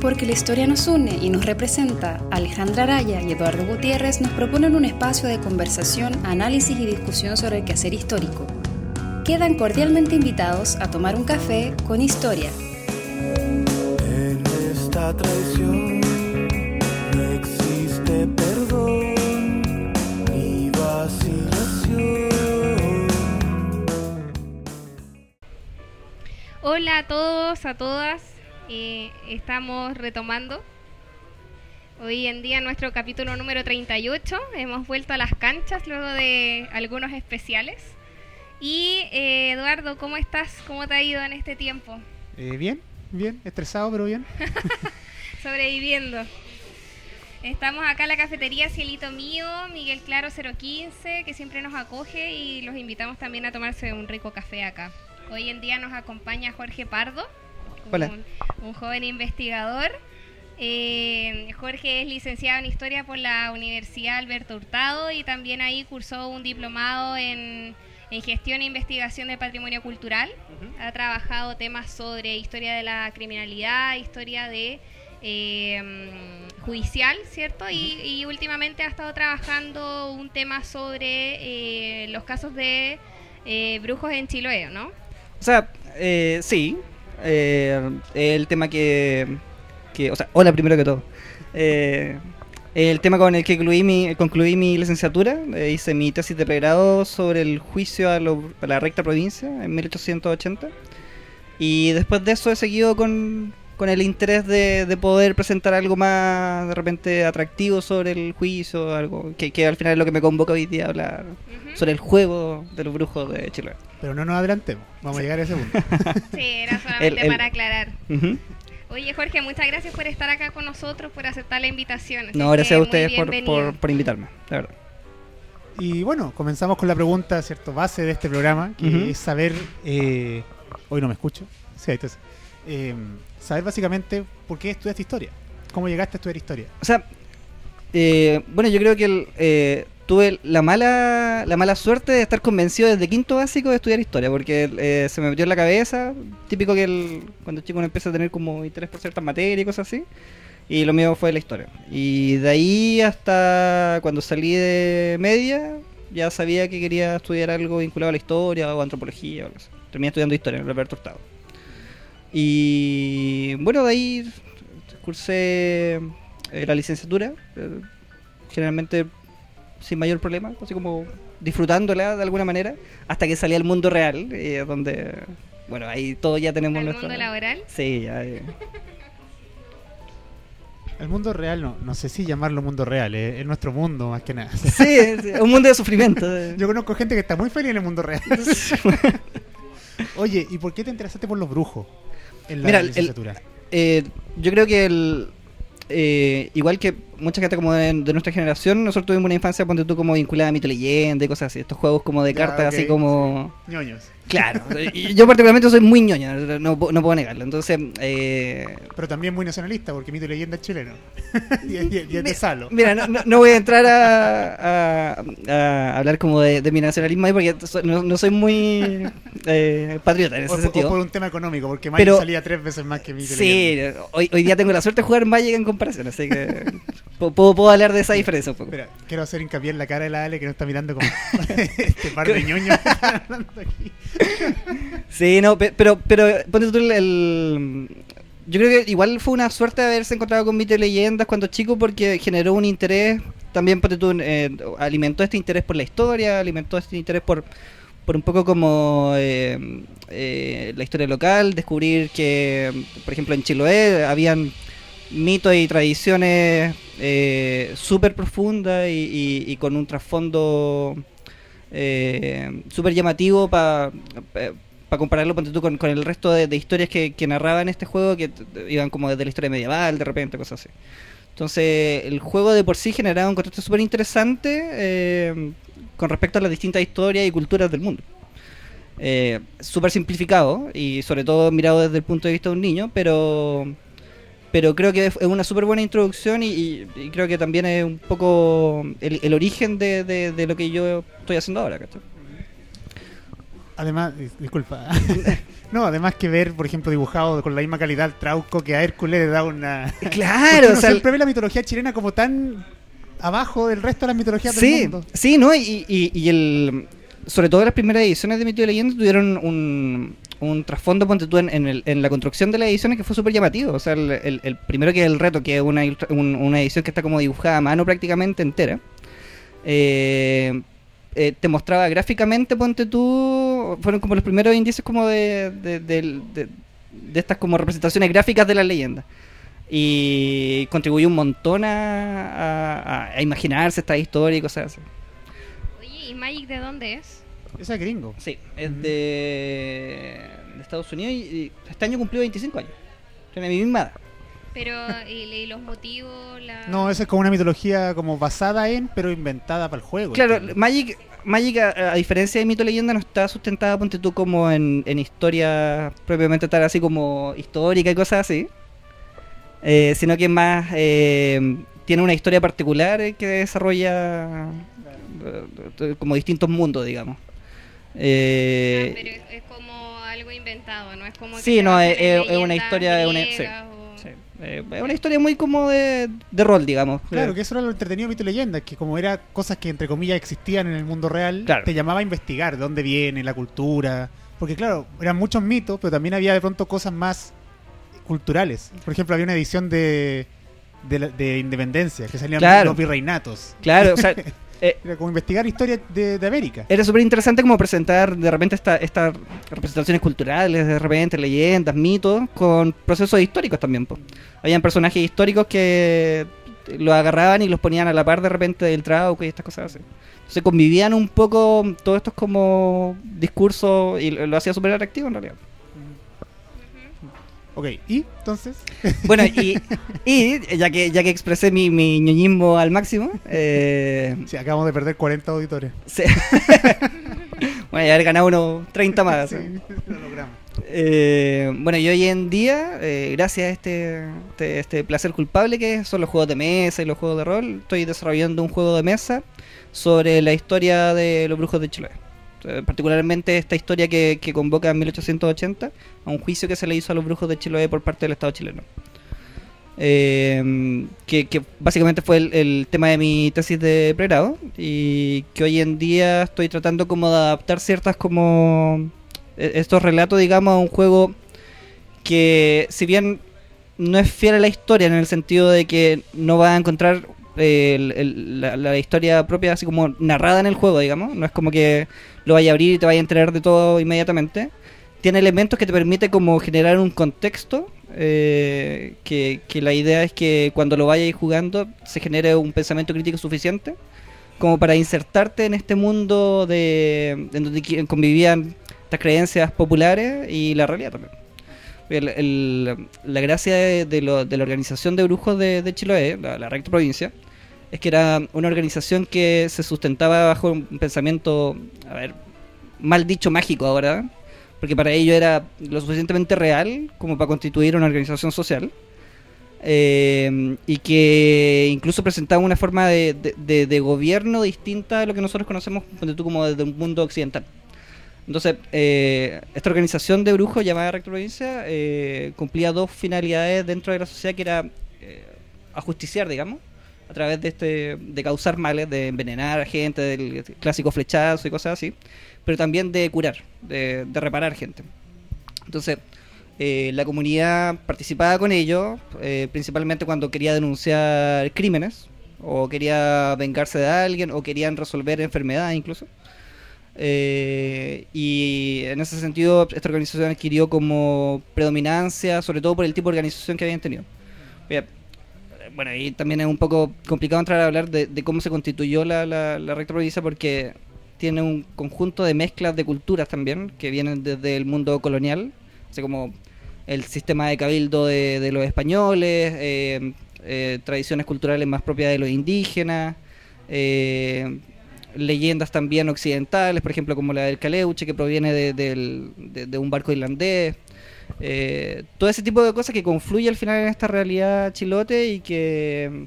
Porque la historia nos une y nos representa, Alejandra Araya y Eduardo Gutiérrez nos proponen un espacio de conversación, análisis y discusión sobre el quehacer histórico. Quedan cordialmente invitados a tomar un café con historia. En esta traición no existe perdón ni vacilación. Hola a todos, a todas. Eh, estamos retomando hoy en día nuestro capítulo número 38. Hemos vuelto a las canchas luego de algunos especiales. Y eh, Eduardo, ¿cómo estás? ¿Cómo te ha ido en este tiempo? Eh, bien, bien, estresado, pero bien. Sobreviviendo. Estamos acá en la cafetería Cielito Mío, Miguel Claro 015, que siempre nos acoge y los invitamos también a tomarse un rico café acá. Hoy en día nos acompaña Jorge Pardo. Un, un joven investigador. Eh, Jorge es licenciado en Historia por la Universidad Alberto Hurtado y también ahí cursó un diplomado en, en Gestión e Investigación del Patrimonio Cultural. Ha trabajado temas sobre historia de la criminalidad, historia de eh, judicial, ¿cierto? y, y últimamente ha estado trabajando un tema sobre eh, los casos de eh, brujos en Chiloé, ¿no? O sea, eh, sí. Eh, el tema que, que. O sea, hola primero que todo. Eh, el tema con el que concluí mi, concluí mi licenciatura. eh, hice mi tesis de pregrado sobre el juicio a, la recta provincia en 1880. Y después de eso he seguido con, con el interés de, de poder presentar algo más de repente atractivo sobre el juicio, algo que, que al final es lo que me convoca hoy día a hablar sobre el juego de los brujos de Chile. Pero no nos adelantemos, vamos a llegar a ese punto. Sí, era solamente El- el- para aclarar. Oye, Jorge, muchas gracias por estar acá con nosotros, por aceptar la invitación. Así No, gracias a ustedes por, por, por invitarme, la verdad. Y bueno, comenzamos con la pregunta, ¿cierto? Base de este programa, que es saber. eh, hoy no me escucho. Sí. Eh, saber básicamente por qué estudiaste historia. ¿Cómo llegaste a estudiar historia? O sea, eh, bueno, yo creo que el, eh, tuve la mala la mala suerte de estar convencido desde quinto básico de estudiar historia, porque eh, se me metió en la cabeza, típico que el, cuando el chico uno empieza a tener como interés por ciertas materias y cosas así, y lo mío fue la historia. Y de ahí hasta cuando salí de media, ya sabía que quería estudiar algo vinculado a la historia o antropología o algo así. Terminé estudiando historia en el Alberto Hurtado. Y bueno, de ahí cursé eh, la licenciatura, eh, generalmente sin mayor problema, así como disfrutándola de alguna manera, hasta que salí al mundo real, eh, donde, bueno, ahí todos ya tenemos ¿Al nuestra... mundo laboral? Sí, ya, eh. El mundo real, no, no sé si llamarlo mundo real, eh, es nuestro mundo más que nada. Sí, sí, un mundo de sufrimiento. Yo conozco gente que está muy feliz en el mundo real. Oye, ¿y por qué te interesaste por los brujos en la Mira, el-? Eh, yo creo que el, eh, igual que mucha gente como de, de nuestra generación, nosotros tuvimos una infancia, ponte tú, como vinculada a mito leyenda y cosas así, estos juegos como de cartas, así como... Ñoños. Claro, yo particularmente soy muy ñoña, no, no puedo negarlo. Entonces, eh, Pero también muy nacionalista, porque mito leyenda es chileno. y, es- y es- y es de Salo. mira, no, no- no voy a entrar a, a- a hablar como de, de mi nacionalismo ahí porque so- no, no soy muy eh, patriota en O, ese o por sentido. un tema económico, porque Magic Pero- salía tres veces más que mito Sí, leyenda. hoy, hoy día tengo la suerte de jugar Magic en comparación, así que puedo, puedo hablar de esa diferencia un poco. Espera, quiero hacer hincapié en la cara de la Ale que no está mirando como este par de ñoños que están hablando aquí. Sí, no, pe- pero, pero ponte tú el, el- Yo creo que igual fue una suerte haberse encontrado con mito y leyendas cuando chico porque generó un interés, también ponte tú, eh, alimentó este interés por la historia, alimentó este interés por, por un poco como eh, eh, la historia local, descubrir que, por ejemplo, en Chiloé habían mitos y tradiciones eh, súper profundas y, con un trasfondo eh, súper llamativo para compararlo ponte tú, con, con el resto de, historias que, que narraban este juego que iban como desde la historia medieval de repente cosas así. Entonces el juego de por sí generaba un contraste súper interesante eh, con respecto a las distintas historias y culturas del mundo. Eh, súper simplificado y sobre todo mirado desde el punto de vista de un niño pero pero creo que es una súper buena introducción y, y- y creo que también es un poco el, el origen de, de- de lo que yo estoy haciendo ahora. ¿cachai? Además, dis- disculpa, No, además que ver, por ejemplo, dibujado con la misma calidad al Trauco que a Hércules le da una... Claro, Uno o sea, siempre ve la mitología chilena como tan abajo del resto de las mitologías del Sí, mundo. sí, ¿no? Y, y, y el, sobre todo las primeras ediciones de Mito y Leyenda tuvieron un, un trasfondo, ponte tú, en, en, el- en la construcción de las ediciones que fue súper llamativo. O sea, el, el- primero que es el reto, que es una, un- una edición que está como dibujada a mano prácticamente entera. eh, eh, te mostraba gráficamente, ponte tú, fueron como los primeros indicios como de, de, de- estas como representaciones gráficas de la leyenda. Y contribuyó un montón a, a- a imaginarse esta historia y cosas así. Oye, ¿y Magic de dónde es? Ese es gringo. Sí, es de, de Estados Unidos y, y este año cumplió 25 años. Tiene mi misma edad. Pero, ¿y, y los motivos? La... No, esa es como una mitología como basada en, pero inventada para el juego. Claro, entiendo. Magic, Magic a, a diferencia de Mito Leyenda, no está sustentada, ponte tú, como en, en historia propiamente tal, así como histórica y cosas así. Eh, sino que más eh, tiene una historia particular que desarrolla eh, como distintos mundos, digamos. Eh, Ah, pero es, es como algo inventado, ¿no? Es como Sí, no, es- en es- una historia, es una- sí. o- sí, eh, es una historia muy como de, de rol, digamos. Claro, que eso era lo entretenido de Mito y Leyenda, que como era cosas que entre comillas existían en el mundo real, Claro. te llamaba a investigar de dónde viene la cultura. Porque claro, eran muchos mitos, pero también había de pronto cosas más culturales. Por ejemplo, había una edición de, de, la- de Independencia, que salían Claro. los virreinatos. Claro, o sea, eh, Era como investigar historia de, de América. era súper interesante como presentar de repente esta- estas representaciones culturales, de repente leyendas, mitos, con procesos históricos también. po. Habían personajes históricos que los agarraban y los ponían a la par de repente del Trauco y estas cosas así. Entonces convivían un poco todos estos como discursos y lo lo hacía súper atractivo en realidad. Ok, y entonces, Bueno, y, y ya que ya que expresé mi, mi ñoñismo al máximo, eh, sí, acabamos de perder 40 auditores. se- bueno, ya haber ganado unos 30 más. Sí, ¿sí? lo logramos. Eh, bueno, y hoy en día, eh, gracias a este, este, este placer culpable que son los juegos de mesa y los juegos de rol, estoy desarrollando un juego de mesa sobre la historia de los brujos de Chiloé. Eh, particularmente esta historia que, convoca en 1880 a un juicio que se le hizo a los brujos de Chiloé por parte del Estado chileno. Eh, que, que básicamente fue el, el tema de mi tesis de pregrado y que hoy en día estoy tratando como de adaptar ciertas como eh, estos relatos digamos a un juego que si bien no es fiel a la historia en el sentido de que no va a encontrar la, historia propia así como narrada en el juego digamos no es como que lo vaya a abrir y te vaya a enterar de todo inmediatamente tiene elementos que te permite como generar un contexto eh, que, la idea es que cuando lo vayas jugando se genere un pensamiento crítico suficiente como para insertarte en este mundo de en donde convivían estas creencias populares y la realidad también. La gracia de, lo- de la organización de brujos de, Chiloé, la, la provincia, es que era una organización que se sustentaba bajo un pensamiento, a ver, mal dicho mágico ahora, porque para ello era lo suficientemente real como para constituir una organización social. eh, y que incluso presentaba una forma de, de- gobierno distinta a lo que nosotros conocemos tú, como desde un mundo occidental. Entonces, eh, esta organización de brujos llamada Recto Provincia eh, cumplía dos finalidades dentro de la sociedad que era eh, ajusticiar, digamos, a través de este de causar males, de envenenar a gente, del clásico flechazo y cosas así, pero también de curar, de, de reparar gente. Entonces, eh, la comunidad participaba con ello, eh, principalmente cuando quería denunciar crímenes, o quería vengarse de alguien, o querían resolver enfermedades incluso. Eh, y en ese sentido, esta organización adquirió como predominancia, sobre todo por el tipo de organización que habían tenido. Bien, Bueno, y también es un poco complicado entrar a hablar de, de cómo se constituyó la, la, la recta provincia porque tiene un conjunto de mezclas de culturas también que vienen desde el mundo colonial, así como el sistema de cabildo de, de los españoles, eh, eh, tradiciones culturales más propias de los indígenas, eh, leyendas también occidentales, por ejemplo como la del Caleuche que proviene de, de- de un barco irlandés. Eh, todo ese tipo de cosas que confluye al final en esta realidad chilote y que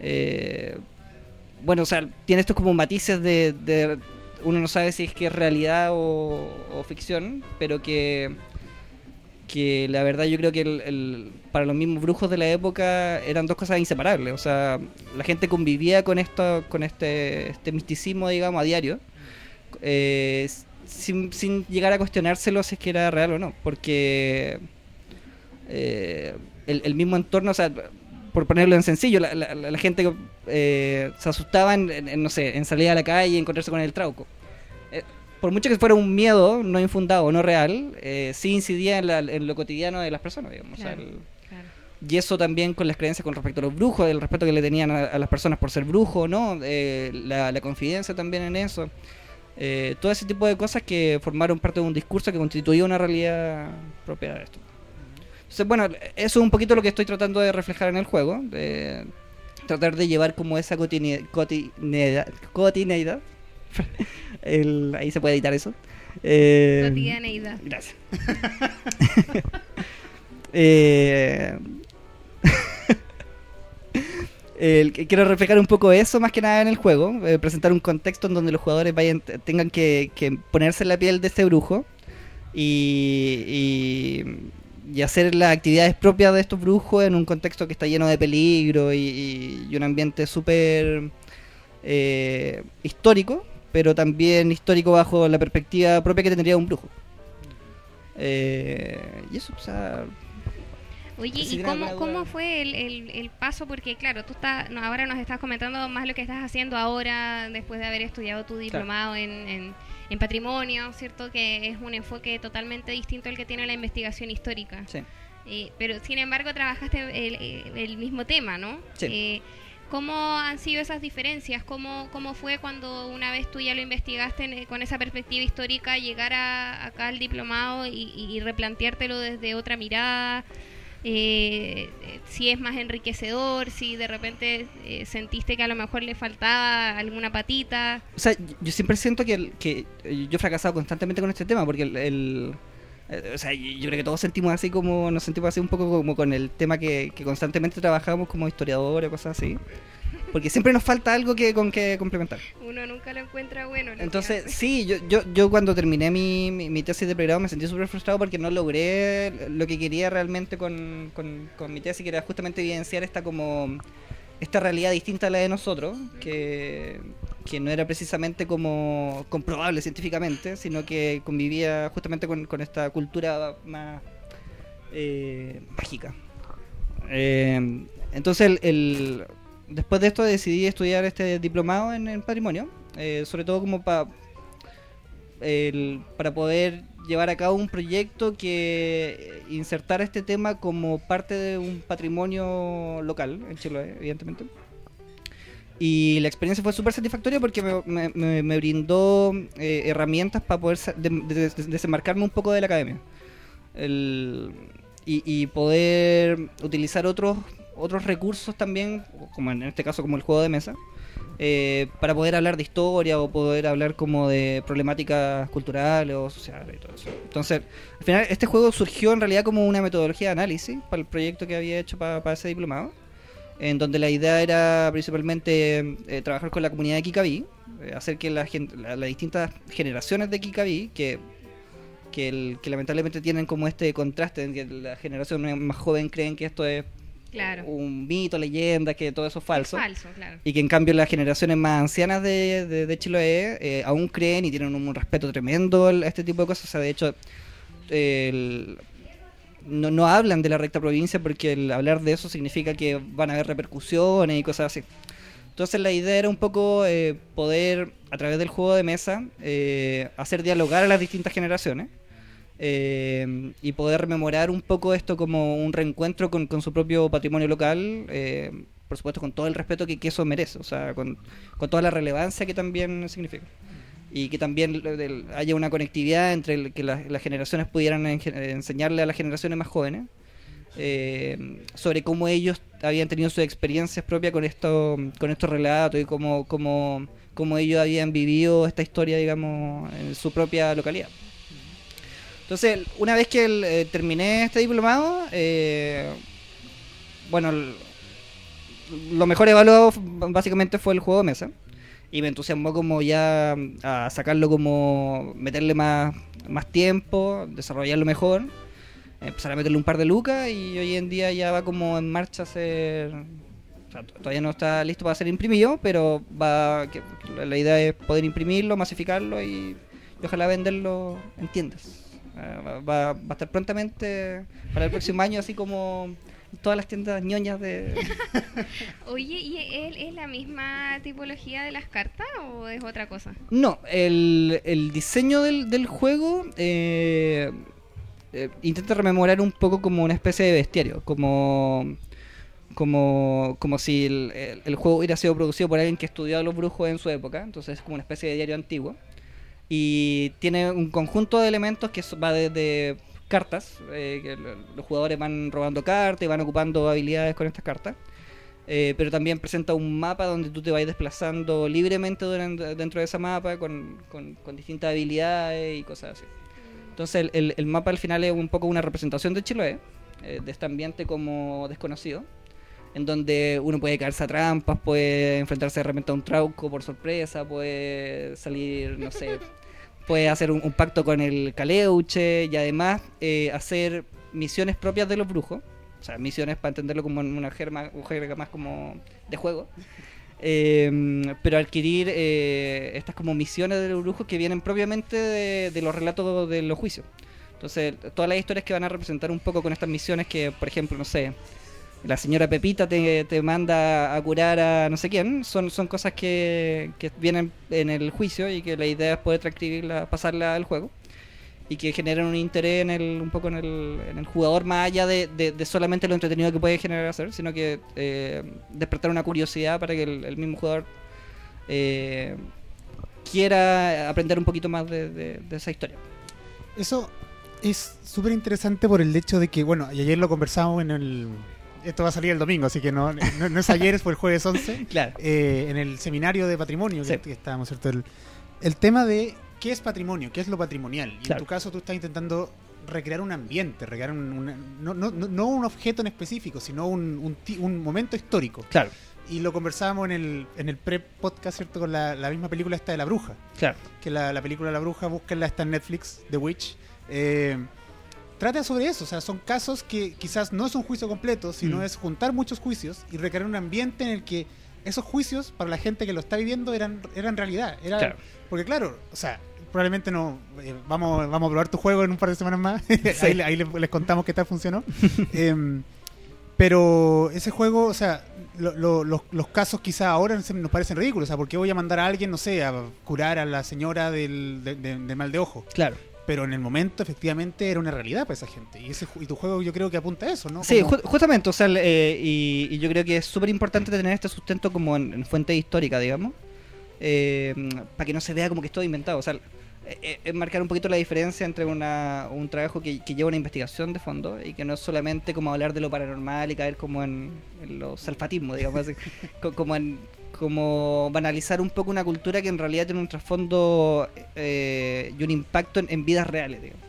eh, bueno, o sea, tiene estos como matices de, uno no sabe si es que es realidad o, ficción, pero que que la verdad yo creo que el- el- para los mismos brujos de la época eran dos cosas inseparables. O sea, la gente convivía con esto, con este, este misticismo, digamos, a diario, eh, sin, sin llegar a cuestionárselo si es que era real o no, porque eh, el, el mismo entorno, o sea, por ponerlo en sencillo, la, la- la- gente eh, se asustaba en, en- no sé, en salir a la calle y encontrarse con el trauco. Eh, por mucho que fuera un miedo no infundado, no real, eh, sí incidía en, la- en lo cotidiano de las personas, digamos. o sea, Claro. el- Claro. y eso también con las creencias con respecto a los brujos, el respeto que le tenían a, a las personas por ser brujo, ¿no? Eh, la, la confidencia también en eso. Eh, todo ese tipo de cosas que formaron parte de un discurso que constituía una realidad propia de esto. Entonces, bueno, eso es un poquito lo que estoy tratando de reflejar en el juego. de tratar de llevar como esa cotine- cotidianidad. cotidianidad. El- ahí se puede editar eso. Eh, Cotidianeidad. Gracias. Eh, quiero reflejar un poco eso más que nada en el juego, eh, presentar un contexto en donde los jugadores vayan tengan que, ponerse la piel de este brujo y, y, y hacer las actividades propias de estos brujos en un contexto que está lleno de peligro y un ambiente súper eh, histórico, pero también histórico bajo la perspectiva propia que tendría un brujo. Eh, y eso, o sea, Oye, ¿y cómo, cómo fue el, el- el paso? Porque claro, tú estás, no, ahora nos estás comentando más lo que estás haciendo ahora, después de haber estudiado tu diplomado en, en- en patrimonio, ¿cierto? Que es un enfoque totalmente distinto al que tiene la investigación histórica. sí. Eh, pero sin embargo trabajaste el, el- mismo tema, ¿no? Sí. Eh, ¿Cómo han sido esas diferencias? ¿Cómo, ¿Cómo fue cuando una vez tú ya lo investigaste en- con esa perspectiva histórica, llegar a, acá al diplomado y, y- y replanteártelo desde otra mirada? Eh, eh, si es más enriquecedor, si de repente eh, sentiste que a lo mejor le faltaba alguna patita. O sea, yo- siempre siento que, el- que yo he fracasado constantemente con este tema, porque el... el- eh, o sea, yo creo que todos sentimos así como, nos sentimos así un poco como con el tema que, que constantemente trabajamos como historiadores cosas así. Porque siempre nos falta algo que con que complementar. Uno nunca lo encuentra bueno. lo Entonces, sí, yo, yo, yo cuando terminé mi, mi, mi tesis de pregrado me sentí súper frustrado porque no logré lo que quería realmente con, con, con mi tesis, que era justamente evidenciar esta como esta realidad distinta a la de nosotros, que, que no era precisamente como comprobable científicamente, sino que convivía justamente con, con esta cultura más eh, mágica. Eh, entonces, el, el- después de esto decidí estudiar este diplomado en, en patrimonio, eh, sobre todo como pa- para poder llevar a cabo un proyecto que insertara este tema como parte de un patrimonio local en Chile, evidentemente. Y la experiencia fue súper satisfactoria porque me, me- brindó eh, herramientas para poder de- un poco de la academia. El- y, y poder utilizar otros otros recursos también, como en este caso como el juego de mesa, eh, para poder hablar de historia o poder hablar como de problemáticas culturales o sociales y todo eso. Entonces, al final este juego surgió en realidad como una metodología de análisis para el proyecto que había hecho para, para ese diplomado, en donde la idea era principalmente eh, trabajar con la comunidad de Kikabi, eh, hacer que la la- las distintas generaciones de Kikabi, que que, el- que lamentablemente tienen como este contraste en que la generación más joven creen que esto es Claro. un mito, leyenda, que todo eso es falso. Falso, claro. Y que en cambio las generaciones más ancianas de, de, de Chiloé eh, aún creen y tienen un, respeto tremendo a este tipo de cosas. O sea, de hecho, el- no, no hablan de la recta provincia porque el hablar de eso significa que van a haber repercusiones y cosas así. Entonces la idea era un poco eh, poder, a través del juego de mesa, eh, hacer dialogar a las distintas generaciones eh, y poder rememorar un poco esto como un reencuentro con, su propio patrimonio local, eh, por supuesto con todo el respeto que, eso merece, o sea, con, con toda la relevancia que también significa. Y que también haya una conectividad entre que las, generaciones pudieran en- enseñarle a las generaciones más jóvenes eh, sobre cómo ellos habían tenido sus experiencias propias con esto, con estos relatos y cómo, cómo, cómo ellos habían vivido esta historia, digamos, en su propia localidad. Entonces, una vez que eh, terminé este diplomado, eh, bueno, lo mejor evaluado básicamente fue el juego de mesa. Y me entusiasmó como ya a sacarlo como, meterle más, más tiempo, desarrollarlo mejor. empezar a meterle un par de lucas y hoy en día ya va como en marcha a ser... todavía no está listo para ser imprimido, pero va que, la idea es poder imprimirlo, masificarlo y, y ojalá venderlo en tiendas. Eh, va, va- a estar prontamente para el próximo año, así como todas las tiendas ñoñas de... Oye, ¿y él es la misma tipología de las cartas o es otra cosa? No, el, el diseño del, del juego eh, eh, intenta rememorar un poco como una especie de bestiario, como como, como si el, el- el juego hubiera sido producido por alguien que estudió a los brujos en su época, entonces es como una especie de diario antiguo. Y tiene un conjunto de elementos que va desde cartas, eh, que lo- los jugadores van robando cartas y van ocupando habilidades con estas cartas. Eh, pero también presenta un mapa donde tú te vas desplazando libremente dentro de ese mapa con, distintas habilidades y cosas así. Entonces el mapa al final es un poco una representación de Chiloé, eh, de este ambiente como desconocido, en donde uno puede caerse a trampas, puede enfrentarse de repente a un trauco por sorpresa, puede salir, no sé, puede hacer un, un pacto con el Caleuche y además eh, hacer misiones propias de los brujos. O sea, misiones para entenderlo como una jerga, más como de juego. Eh, pero adquirir eh, estas como misiones de los brujos que vienen propiamente de los relatos de los juicios. Entonces, todas las historias que van a representar un poco con estas misiones que, por ejemplo, no sé, la señora Pepita te, te manda a curar a no sé quién, son, son cosas que, que vienen en el juicio y que la idea es poder transcribirla, pasarla al juego y que generan un interés en el, un poco en el, en el jugador más allá de, de- solamente lo entretenido que puede generar hacer, sino que eh, despertar una curiosidad para que el, mismo jugador eh, quiera aprender un poquito más de, de- de esa historia. Eso es súper interesante por el hecho de que, bueno, y ayer lo conversamos en el... Esto va a salir el domingo, así que no, no, no es ayer, fue el jueves 11, Claro. eh, en el seminario de patrimonio que, Sí. que estábamos, ¿cierto? El, el tema de qué es patrimonio, qué es lo patrimonial. Y Claro. en tu caso tú estás intentando recrear un ambiente, recrear un, no, no, no- un objeto en específico, sino un, un momento histórico. Claro, Y lo conversábamos en el, en el pre-podcast, ¿cierto? Con la, la misma película esta de La Bruja. claro. que la, la película La Bruja, búsquenla, está en Netflix, The Witch. Eh, trata sobre eso, o sea, son casos que quizás no es un juicio completo, sino Mm. es juntar muchos juicios y recrear un ambiente en el que esos juicios, para la gente que lo está viviendo, eran, eran realidad. Era, Claro. Porque claro, o sea, probablemente no, eh, vamos, vamos a probar tu juego en un par de semanas más, ahí, le- ahí les, les contamos qué tal funcionó. Em, pero ese juego, o sea, lo- lo- los, los casos quizá ahora nos parecen ridículos. O sea, ¿por qué voy a mandar a alguien, no sé, a curar a la señora del, de, de- de mal de ojo? Claro. Pero en el momento, efectivamente, era una realidad para esa gente. Y, ese, y tu juego yo creo que apunta a eso, ¿no? Sí, ju- justamente, o sea, eh, y, y yo creo que es súper importante tener este sustento como en, en fuente histórica, digamos, para que no se vea como que es todo inventado. O sea, eh, eh, es marcar un poquito la diferencia entre una, un trabajo que, que lleva una investigación de fondo y que no es solamente como hablar de lo paranormal y caer como en, en los salfatismos, digamos, así, co- como en como banalizar un poco una cultura que en realidad tiene un trasfondo eh, y un impacto en, vidas reales, digamos.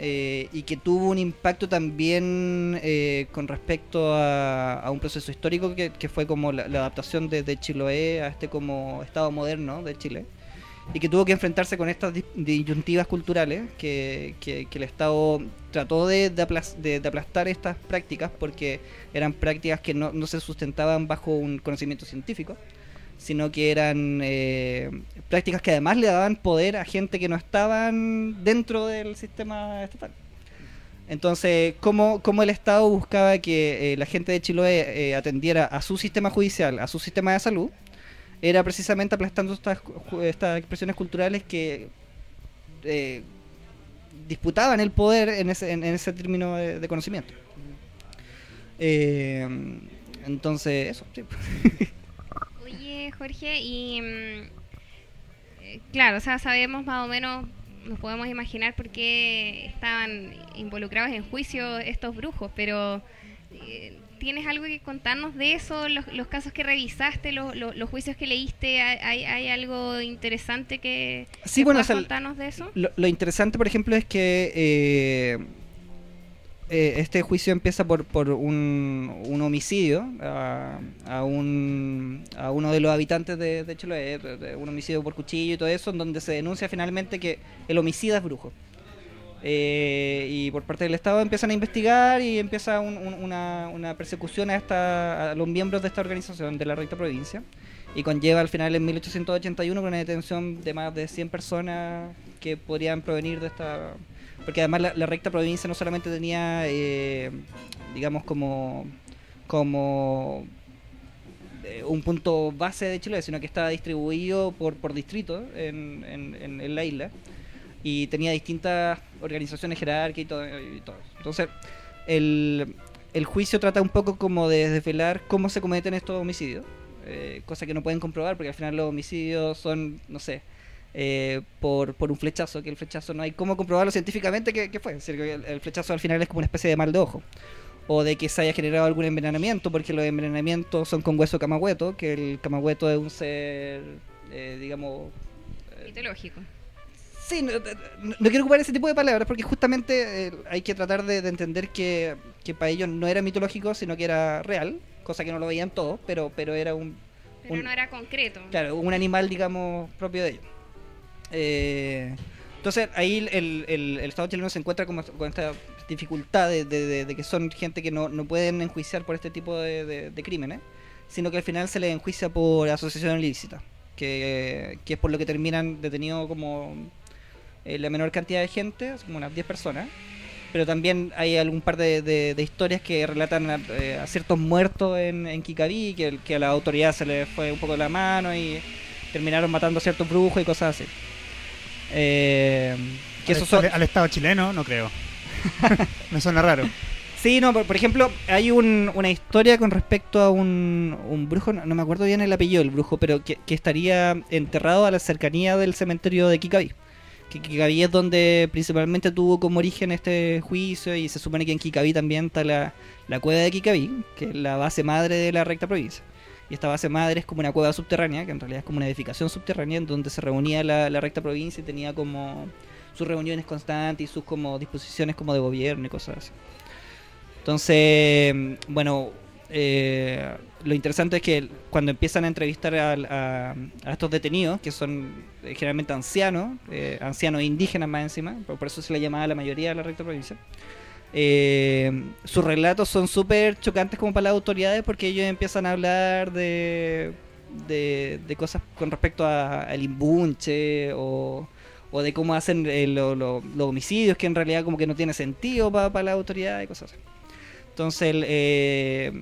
Eh, y que tuvo un impacto también eh, con respecto a, un proceso histórico que, fue como la, adaptación de, de Chiloé a este como estado moderno de Chile y que tuvo que enfrentarse con estas dis- disyuntivas culturales que- que el Estado trató de, de aplas- de- de aplastar estas prácticas porque eran prácticas que no, se sustentaban bajo un conocimiento científico sino que eran eh, prácticas que además le daban poder a gente que no estaban dentro del sistema estatal. Entonces, ¿cómo, el Estado buscaba que eh, la gente de Chiloé eh, atendiera a su sistema judicial, a su sistema de salud? Era precisamente aplastando estas, estas expresiones culturales que eh, disputaban el poder en ese, en, ese término de, conocimiento. Eh, entonces, eso. Oye, Jorge, y mm, eh, claro, o sea, sabemos más o menos, nos podemos imaginar por qué estaban involucrados en juicio estos brujos, pero eh, ¿tienes algo que contarnos de eso? Los, los casos que revisaste, los, los, los juicios que leíste, ¿hay, algo interesante que, Sí, que bueno, puedas o sea, el- contarnos de eso? Lo, lo interesante, por ejemplo, es que eh, eh, este juicio empieza por, por un, un homicidio a, a un, a uno de los habitantes de, de Chiloé, de- de un homicidio por cuchillo y todo eso, en donde se denuncia finalmente que el homicida es brujo. Eh, y por parte del Estado empiezan a investigar y empieza un- un- una, persecución a, los miembros de esta organización de la recta provincia. Y conlleva al final en 1881 con una detención de más de 100 personas que podrían provenir de esta... Porque además la, la recta provincia no solamente tenía, eh, digamos, como, como eh, un punto base de Chile, sino que estaba distribuido por, por distrito en- en la isla y tenía distintas organizaciones jerárquicas y todo, y todo. Entonces, el, el juicio trata un poco como de desvelar cómo se cometen estos homicidios, eh, cosa que no pueden comprobar porque al final los homicidios son, no sé, eh, por, por un flechazo, que el flechazo no hay cómo comprobarlo científicamente que, fue. Es decir, el, el flechazo al final es como una especie de mal de ojo. O de que se haya generado algún envenenamiento, porque los envenenamientos son con hueso camagüeto, que el camagüeto es un ser, eh, digamos, Mitológico. Sí, no, no- no quiero ocupar ese tipo de palabras porque justamente eh, hay que tratar de, de entender que, que para ellos no era mitológico, sino que era real, cosa que no lo veían todos, pero, pero era un, Pero Un- no era concreto. claro, un animal, digamos, propio de ellos. Eh, entonces ahí el, el- Estado chileno se encuentra como con esta dificultad de, de- de- de que son gente que no, no pueden enjuiciar por este tipo de crímenes, sino que al final se les enjuicia por asociación ilícita, que, que es por lo que terminan detenidos como eh, la menor cantidad de gente, como unas 10 personas. Pero también hay algún par de, de- de historias que relatan a, eh, a ciertos muertos en, en Kikaví, que, que a la autoridad se les fue un poco de la mano y terminaron matando a ciertos brujos y cosas así. Eh, que al, esos son, al- al Estado chileno, no creo. Me suena raro. Sí, no, por, por ejemplo, hay un- una historia con respecto a un, un brujo, no, no me acuerdo bien el apellido del brujo, pero que, que estaría enterrado a la cercanía del cementerio de Kikaví. Que Kikaví es donde principalmente tuvo como origen este juicio y se supone que en Kikaví también está la, la cueva de Kikaví, que es la base madre de la recta provincia. Y esta base madre es como una cueva subterránea, que en realidad es como una edificación subterránea en donde se reunía la, la recta provincia y tenía como sus reuniones constantes y sus como disposiciones como de gobierno y cosas así. Entonces, bueno, eh, lo interesante es que cuando empiezan a entrevistar a, estos detenidos, que son eh, generalmente ancianos, eh, ancianos indígenas más encima, por, eso se le llamaba a la mayoría de la recta provincia, eh, sus relatos son súper chocantes como para las autoridades porque ellos empiezan a hablar de, de, cosas con respecto al imbunche o, o de cómo hacen eh, lo- lo- los homicidios que en realidad como que no tiene sentido para la autoridad y cosas así. Entonces, eh,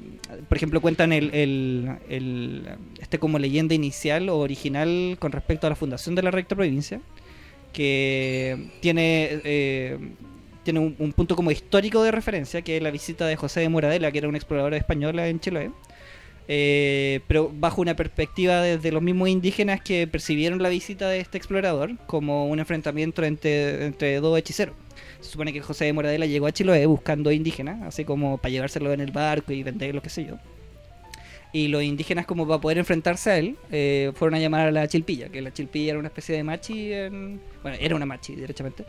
por ejemplo, cuentan el, el- este como leyenda inicial o original con respecto a la fundación de la recta provincia, que tiene, eh, tiene un, un punto como histórico de referencia, que es la visita de José de Moradela, que era una exploradora española en Chile, eh, pero bajo una perspectiva desde los mismos indígenas que percibieron la visita de este explorador como un enfrentamiento entre, entre dos hechiceros. Se supone que José de Moradela llegó a Chiloé buscando indígenas, así como para llevárselo en el barco y venderlo, qué sé yo. Y los indígenas, como para poder enfrentarse a él, eh, fueron a llamar a la chilpilla, que la chilpilla era una especie de machi, en- bueno, era una machi, derechamente,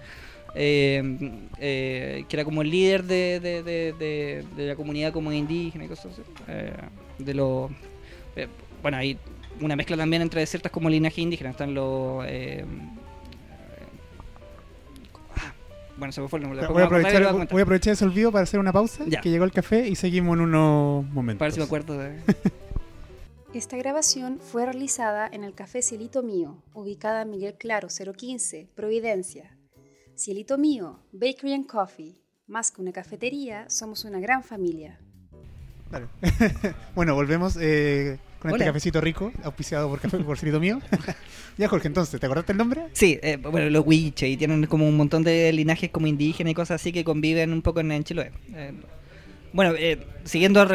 eh, eh, que era como el líder de, la comunidad como indígena y cosas así. de bueno, hay una mezcla también entre ciertas como linajes indígenas, están los... bueno, se me fue el nombre. Voy a, voy a voy a aprovechar, aprovechar ese olvido para hacer una pausa. Ya. Que llegó el café y seguimos en unos momentos. Para ver si me acuerdo de... Esta grabación fue realizada en el Café Cielito Mío, ubicada en Miguel Claro 015, Providencia. Cielito Mío, Bakery and Coffee. Más que una cafetería, somos una gran familia. Bueno, volvemos eh, con Hola. este cafecito rico, auspiciado por Café por Cirito Mío. ya, Jorge, entonces, ¿te acordaste el nombre? Sí, eh, bueno, los huiches y tienen como un montón de linajes como indígenas y cosas así que conviven un poco en, en Chiloé. Eh, bueno, eh, siguiendo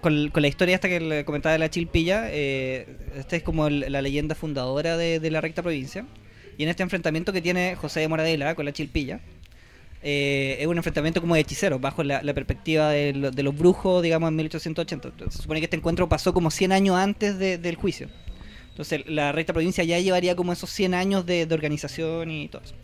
con, con la historia esta que le comentaba de la Chilpilla, eh, esta es como la leyenda fundadora de, de la recta provincia. Y en este enfrentamiento que tiene José de Moradela con la Chilpilla, eh, es un enfrentamiento como de hechiceros, bajo la, perspectiva de, lo- de los brujos, digamos, en 1880. Entonces, se supone que este encuentro pasó como 100 años antes de- del juicio. Entonces, la recta provincia ya llevaría como esos 100 años de, organización y todo eso.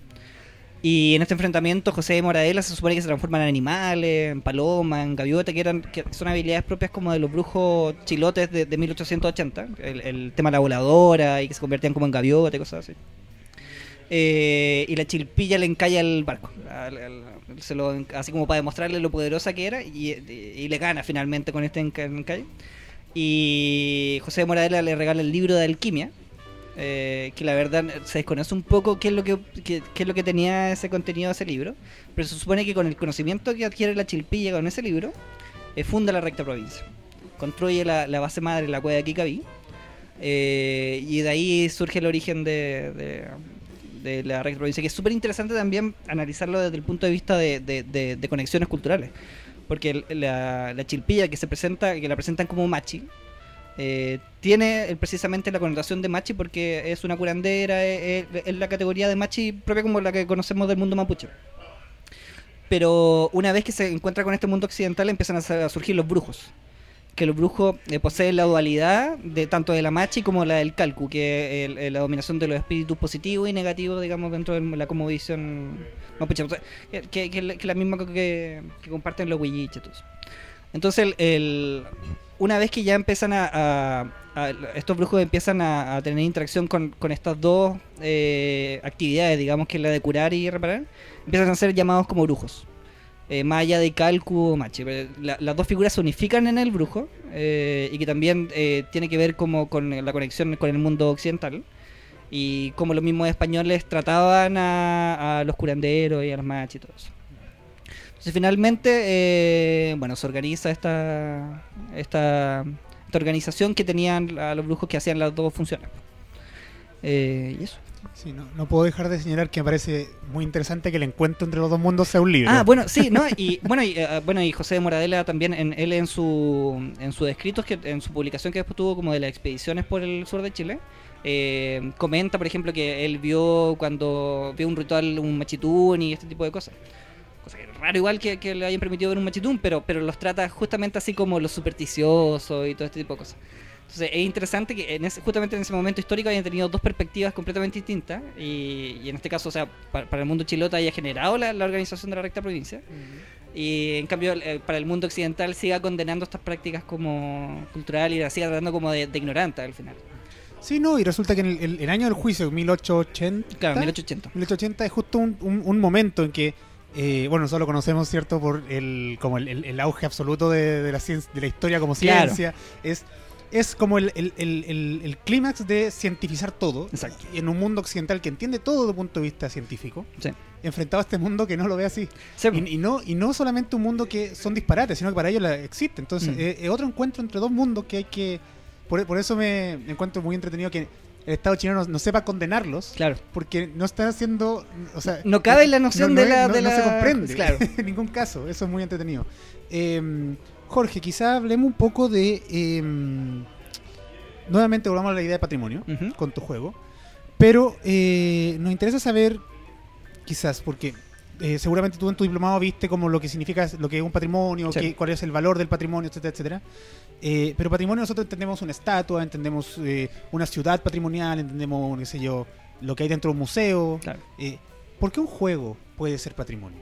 Y en este enfrentamiento, José de Moradela se supone que se transforman en animales, en palomas, en gaviota, que, eran, que son habilidades propias como de los brujos chilotes de, de 1880. El, el tema de la voladora y que se convertían como en gaviota y cosas así. Eh, y la chilpilla le encalla el barco. Así como para demostrarle lo poderosa que era y, le gana finalmente con este enca- encallo. Y José de Moradela le regala el libro de alquimia. eh, que la verdad se desconoce un poco qué es lo que qué, es lo que tenía ese contenido de ese libro, pero se supone que con el conocimiento que adquiere la chilpilla con ese libro, eh, funda la recta provincia. Construye la, base madre, la cueva de Kikaví, y de ahí surge el origen de, de- de la recta provincia, que es súper interesante también analizarlo desde el punto de vista de, de- conexiones culturales. Porque la, la chilpilla que se presenta, que la presentan como machi, eh, tiene precisamente la connotación de machi porque es una curandera, es, la categoría de machi propia como la que conocemos del mundo mapuche. Pero una vez que se encuentra con este mundo occidental empiezan a surgir los brujos. Que los brujos eh, poseen la dualidad de tanto de la machi como la del calcu, que es el- el- la dominación de los espíritus positivos y negativos, digamos, dentro de la cosmovisión mapuche. Que, que- es la- misma que, comparten los huilliches. todos. Entonces, el, una vez que ya empiezan a, estos brujos empiezan a, tener interacción con, con estas dos eh, actividades, digamos que es la de curar y reparar, empiezan a ser llamados como brujos. Eh, allá de Calcu Machi. La- las dos figuras se unifican en el brujo eh, y que también eh, tiene que ver como con la conexión con el mundo occidental y como los mismos españoles trataban a, los curanderos y a los machis y todo eso. Entonces finalmente, eh, bueno, se organiza esta, esta, esta organización que tenían a los brujos que hacían las dos funciones. Y eso. Sí, no, no puedo dejar de señalar que me parece muy interesante que el encuentro entre los dos mundos sea un libro. Ah, bueno, sí, ¿no? Y bueno, y, eh, bueno, y José de Moradela también, en, él en su en sus escritos, que en su publicación que después tuvo como de las expediciones por el sur de Chile, eh, comenta, por ejemplo, que él vio cuando vio un ritual, un machitún y este tipo de cosas. Cosa que es raro igual que, que le hayan permitido ver un machitún, pero, pero los trata justamente así como lo supersticioso y todo este tipo de cosas. Entonces es interesante que en ese- justamente en ese momento histórico hayan tenido dos perspectivas completamente distintas y, y en este caso, o sea, para, para el mundo chilota haya generado la, la organización de la recta provincia y en cambio eh, para el mundo occidental siga condenando estas prácticas como cultural y la siga tratando como de, de ignorante al final. Sí, no, y resulta que en el, el- el año del juicio, 1880. Claro, 1880. 1880 es justo un, un- un momento en que, eh, bueno, nosotros lo conocemos, ¿cierto? Por el, como el, el- el auge absoluto de, de la ciencia, de la historia como Claro. ciencia. Es, es como el, el- el- clímax de cientificar todo. Exacto. En un mundo occidental que entiende todo desde el punto de vista científico, Sí. enfrentado a este mundo que no lo ve así. Sí, Y, y no, y no solamente un mundo que son disparates, sino que para ellos la existe. Entonces, Mm. es otro encuentro entre dos mundos que hay que. Por, por eso me encuentro muy entretenido que el Estado chileno no, no sepa condenarlos, claro. porque no están haciendo. O sea, No cabe la noción no- de no la- es- no- de no la- se comprende. Claro. en ningún caso. Eso es muy entretenido. Eh, Jorge, quizá hablemos un poco de. eh, nuevamente volvamos a la idea de patrimonio con tu juego. Pero eh, nos interesa saber, quizás, porque eh, seguramente tú en tu diplomado viste como lo que significa lo que es un patrimonio, Sí. qué- cuál es el valor del patrimonio, etcétera, etcétera. Eh, pero patrimonio nosotros entendemos una estatua, entendemos eh, una ciudad patrimonial, entendemos, qué sé yo, lo que hay dentro de un museo. Claro. ¿Por qué un juego puede ser patrimonio?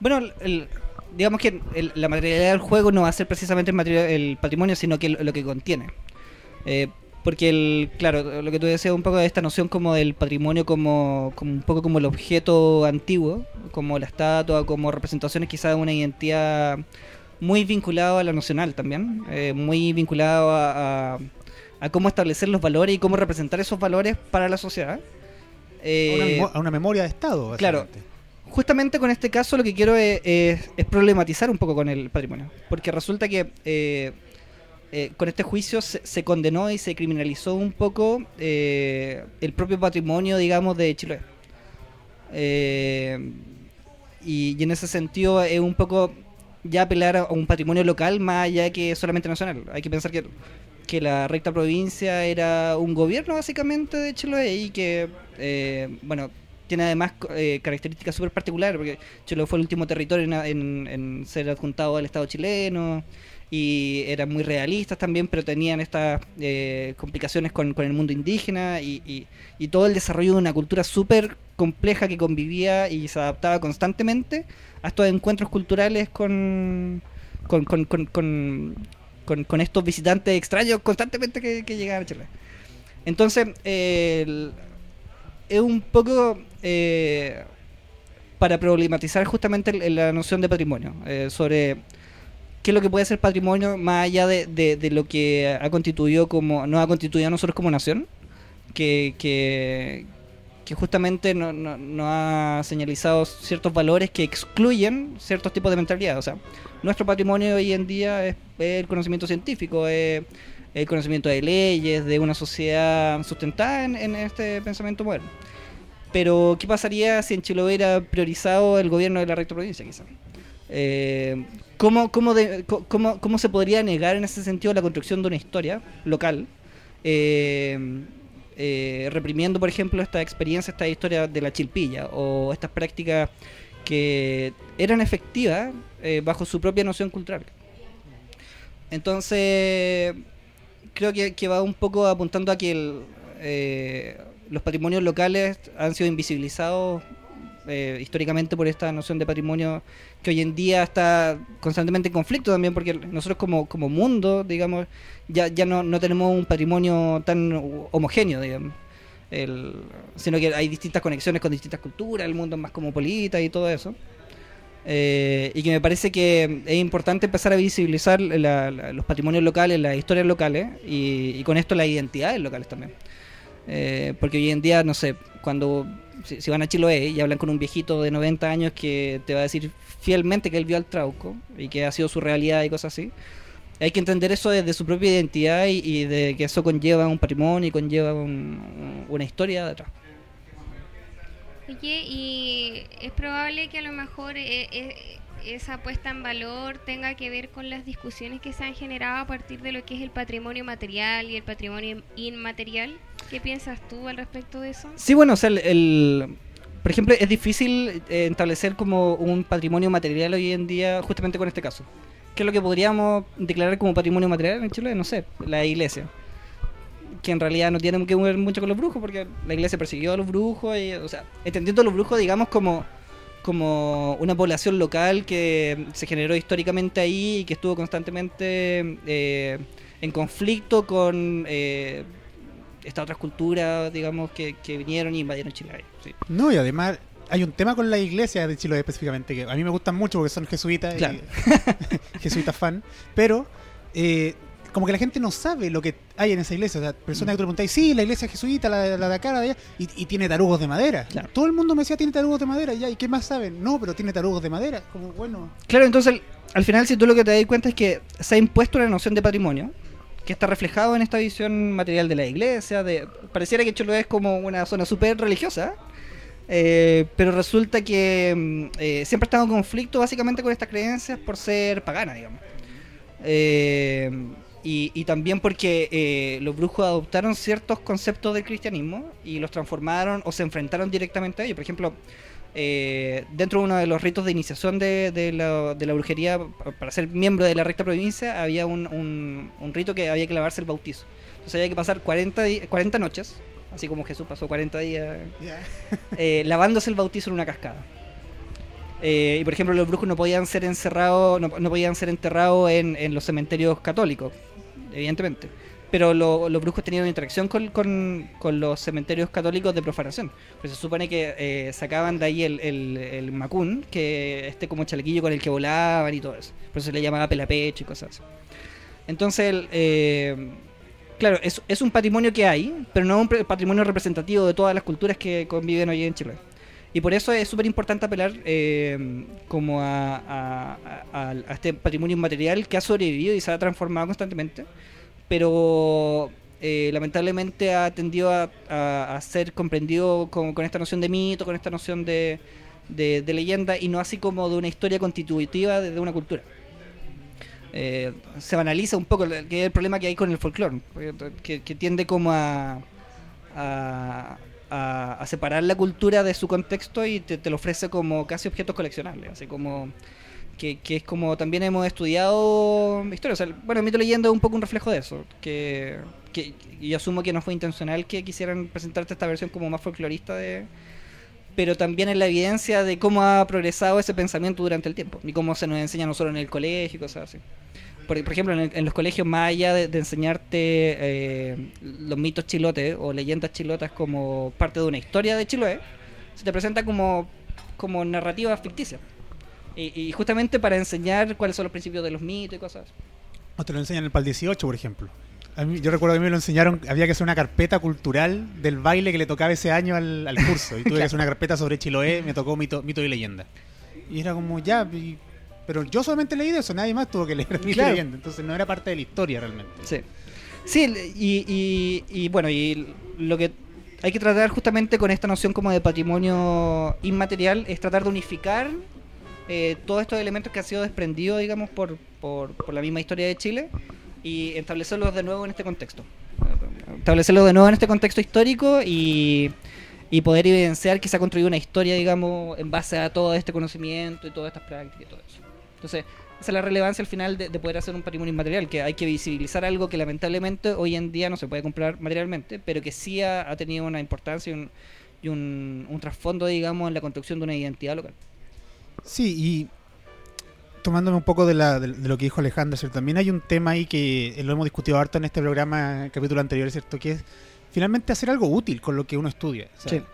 Bueno, el- digamos que el- la materialidad del juego no va a ser precisamente el, material- el patrimonio, sino que lo, que contiene. Eh, porque, el, claro, lo que tú decías, un poco de esta noción como del patrimonio, como, como un poco como el objeto antiguo, como la estatua, como representaciones quizás de una identidad muy vinculado a lo nacional también, eh, muy vinculado a, a- a cómo establecer los valores y cómo representar esos valores para la sociedad. A una, Eh, memo- a una memoria de Estado, claro. Justamente con este caso lo que quiero es, es- problematizar un poco con el patrimonio. Porque resulta que eh, eh, con este juicio se, se condenó y se criminalizó un poco eh, el propio patrimonio, digamos, de Chiloé. Eh, y, y en ese sentido es un poco ya apelar a un patrimonio local más allá que solamente nacional. Hay que pensar que, que la recta provincia era un gobierno básicamente de Chiloé y que, eh, bueno, tiene además eh, características súper particulares porque Chiloé fue el último territorio en, ser adjuntado al Estado chileno y eran muy realistas también, pero tenían estas eh, complicaciones con, con el mundo indígena y, y- y todo el desarrollo de una cultura súper compleja que convivía y se adaptaba constantemente a estos encuentros culturales con, con, con, con, con- estos visitantes extraños constantemente que, que llegaban a Chile. Entonces, es un poco eh, para problematizar justamente la noción de patrimonio, eh, sobre qué es lo que puede ser patrimonio más allá de, lo que ha constituido como, nos ha constituido a nosotros como nación, que, que, justamente no, no- nos ha señalizado ciertos valores que excluyen ciertos tipos de mentalidad. O sea, nuestro patrimonio hoy en día es, es el conocimiento científico, es el conocimiento de leyes, de una sociedad sustentada en, este pensamiento moderno. Pero, ¿qué pasaría si en Chile hubiera priorizado el gobierno de la recta provincia, quizá? Eh, ¿cómo, cómo, cómo- cómo se podría negar en ese sentido la construcción de una historia local? Eh, eh, reprimiendo, por ejemplo, esta experiencia, esta historia de la chilpilla o estas prácticas que eran efectivas bajo su propia noción cultural. Entonces, creo que, que va un poco apuntando a que el, eh, los patrimonios locales han sido invisibilizados eh, históricamente por esta noción de patrimonio que hoy en día está constantemente en conflicto también porque nosotros como, como mundo, digamos, ya, ya no, no tenemos un patrimonio tan homogéneo, digamos. El, sino que hay distintas conexiones con distintas culturas, el mundo es más cosmopolita y todo eso. Eh, y que me parece que es importante empezar a visibilizar la- los patrimonios locales, las historias locales y, con esto las identidades locales también. Eh, porque hoy en día, no sé, cuando si, van a Chiloé y hablan con un viejito de 90 años que te va a decir fielmente que él vio al Trauco y que ha sido su realidad y cosas así, hay que entender eso desde su propia identidad y, y de que eso conlleva un patrimonio y conlleva un- una historia detrás. Oye, y es probable que a lo mejor eh, eh, esa puesta en valor tenga que ver con las discusiones que se han generado a partir de lo que es el patrimonio material y el patrimonio inmaterial. ¿Qué piensas tú al respecto de eso? Sí, bueno, o sea, el, el- por ejemplo, es difícil eh, establecer como un patrimonio material hoy en día, justamente con este caso. ¿Qué es lo que podríamos declarar como patrimonio material en Chile? No sé, la iglesia. Que en realidad no tiene que ver mucho con los brujos, porque la iglesia persiguió a los brujos, y, o sea, entendiendo a los brujos, digamos, como, como una población local que se generó históricamente ahí y que estuvo constantemente eh, en conflicto con eh, estas otras culturas, digamos, que, que vinieron y invadieron Chile. sí. No, y además hay un tema con la iglesia de Chiloé específicamente que a mí me gustan mucho porque son jesuitas Claro. y jesuitas fan, pero eh, como que la gente no sabe lo que hay en esa iglesia. O sea, personas que tú le preguntáis, sí, la iglesia jesuita, la, la de acá, la de allá, y, y tiene tarugos de madera. Claro. Todo el mundo me decía, tiene tarugos de madera, ya, ¿y qué más saben? No, pero tiene tarugos de madera. Como, bueno, Claro, entonces al- al final si tú lo que te das cuenta es que se ha impuesto una noción de patrimonio que está reflejado en esta visión material de la iglesia, de pareciera que Chiloé es como una zona súper religiosa, eh, pero resulta que mm, eh, siempre ha estado en conflicto básicamente con estas creencias por ser pagana, digamos. Eh, y, y también porque eh, los brujos adoptaron ciertos conceptos del cristianismo y los transformaron o se enfrentaron directamente a ellos. Por ejemplo, eh, dentro de uno de los ritos de iniciación de, de la, de la brujería, pa- para ser miembro de la recta provincia, había un, un- un rito que había que lavarse el bautizo. Entonces había que pasar 40, di- 40 noches, así como Jesús pasó 40 días eh, lavándose el bautizo en una cascada. Eh, y por ejemplo, los brujos no podían ser encerrados, no, no podían ser enterrados en, en los cementerios católicos, evidentemente. Pero lo- los brujos tenían una interacción con, con- con los cementerios católicos de profanación. Pues se supone que eh, sacaban de ahí el, el, macún, que este como chalequillo con el que volaban y todo eso. Por eso se le llamaba pelapecho y cosas así. Entonces, eh, claro, es, es un patrimonio que hay, pero no un patrimonio representativo de todas las culturas que conviven hoy en Chile. Y por eso es súper importante apelar eh, como a, este patrimonio inmaterial que ha sobrevivido y se ha transformado constantemente, pero eh, lamentablemente ha tendido a, ser comprendido con, con esta noción de mito, con esta noción de, leyenda y no así como de una historia constitutiva de, de una cultura. Eh, se banaliza un poco, que es el problema que hay con el folclore, que, que tiende como a, a, a- a separar la cultura de su contexto y te, te lo ofrece como casi objetos coleccionables, así como que, es como también hemos estudiado historia. O sea, bueno, el mito leyenda es un poco un reflejo de eso, que, que yo asumo que no fue intencional que quisieran presentarte esta versión como más folclorista de pero también en la evidencia de cómo ha progresado ese pensamiento durante el tiempo y cómo se nos enseña no solo en el colegio y cosas así. Por, por ejemplo, en, el- en los colegios, más allá de, de enseñarte eh, los mitos chilotes o leyendas chilotas como parte de una historia de Chiloé, se te presenta como, como narrativa ficticia. Y, y justamente para enseñar cuáles son los principios de los mitos y cosas. O te lo enseñan en el PAL 18, por ejemplo. A mí- yo recuerdo que a mí me lo enseñaron, había que hacer una carpeta cultural del baile que le tocaba ese año al, al curso. Y tuve que hacer una carpeta sobre Chiloé, me tocó mito, mito y leyenda. Y era como, ya, y- pero yo solamente leí de eso, nadie más tuvo que leer mito Claro. y leyenda. Entonces no era parte de la historia realmente. Sí. Sí, y, y, y bueno, y lo que hay que tratar justamente con esta noción como de patrimonio inmaterial es tratar de unificar eh, todos estos elementos que han sido desprendidos, digamos, por, por, por la misma historia de Chile y establecerlos de nuevo en este contexto. Establecerlos de nuevo en este contexto histórico y, y poder evidenciar que se ha construido una historia, digamos, en base a todo este conocimiento y todas estas prácticas y todo eso. Entonces, esa es la relevancia al final de, de poder hacer un patrimonio inmaterial, que hay que visibilizar algo que lamentablemente hoy en día no se puede comprar materialmente, pero que sí ha, ha tenido una importancia y un, y un, un trasfondo, digamos, en la construcción de una identidad local. Sí, y tomándome un poco de, la, de, de lo que dijo Alejandro, ¿cierto? también hay un tema ahí que lo hemos discutido harto en este programa, en el capítulo anterior, ¿cierto? Que es finalmente hacer algo útil con lo que uno estudia. o sea, Sí.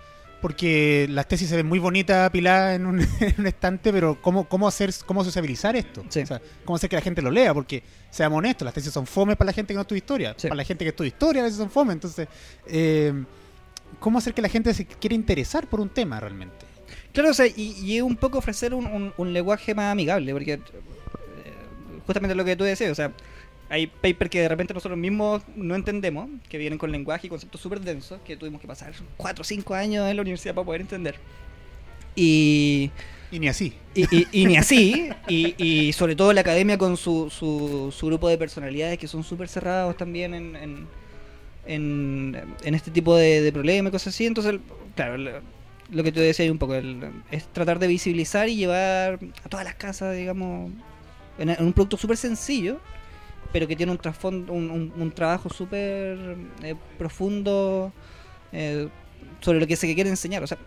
Porque las tesis se ven muy bonitas apiladas en un, en un estante, pero ¿cómo, cómo hacer, cómo sociabilizar esto? Sí. O sea, ¿cómo hacer que la gente lo lea? Porque, seamos honestos, las tesis son fome para la gente que no estudia historia. Sí. Para la gente que estudia historia a veces son fome. Entonces, eh, ¿cómo hacer que la gente se quiera interesar por un tema realmente? Claro, o sea, y, y un poco ofrecer un, un- un lenguaje más amigable, porque eh, justamente lo que tú decías, o sea, hay papers que de repente nosotros mismos no entendemos, que vienen con lenguaje y conceptos súper densos, que tuvimos que pasar 4 o 5 años en la universidad para poder entender. Y, Y ni así. y, y- y ni así, y, y sobre todo la academia con su, su, su grupo de personalidades que son súper cerrados también en, en, en, en este tipo de, de problemas y cosas así. Entonces, claro, lo, lo que tú decías ahí un poco el- es tratar de visibilizar y llevar a todas las casas, digamos, en un producto súper sencillo, pero que tiene un trasfondo, un, un- un trabajo súper eh, profundo eh, sobre lo que se quiere enseñar. O sea,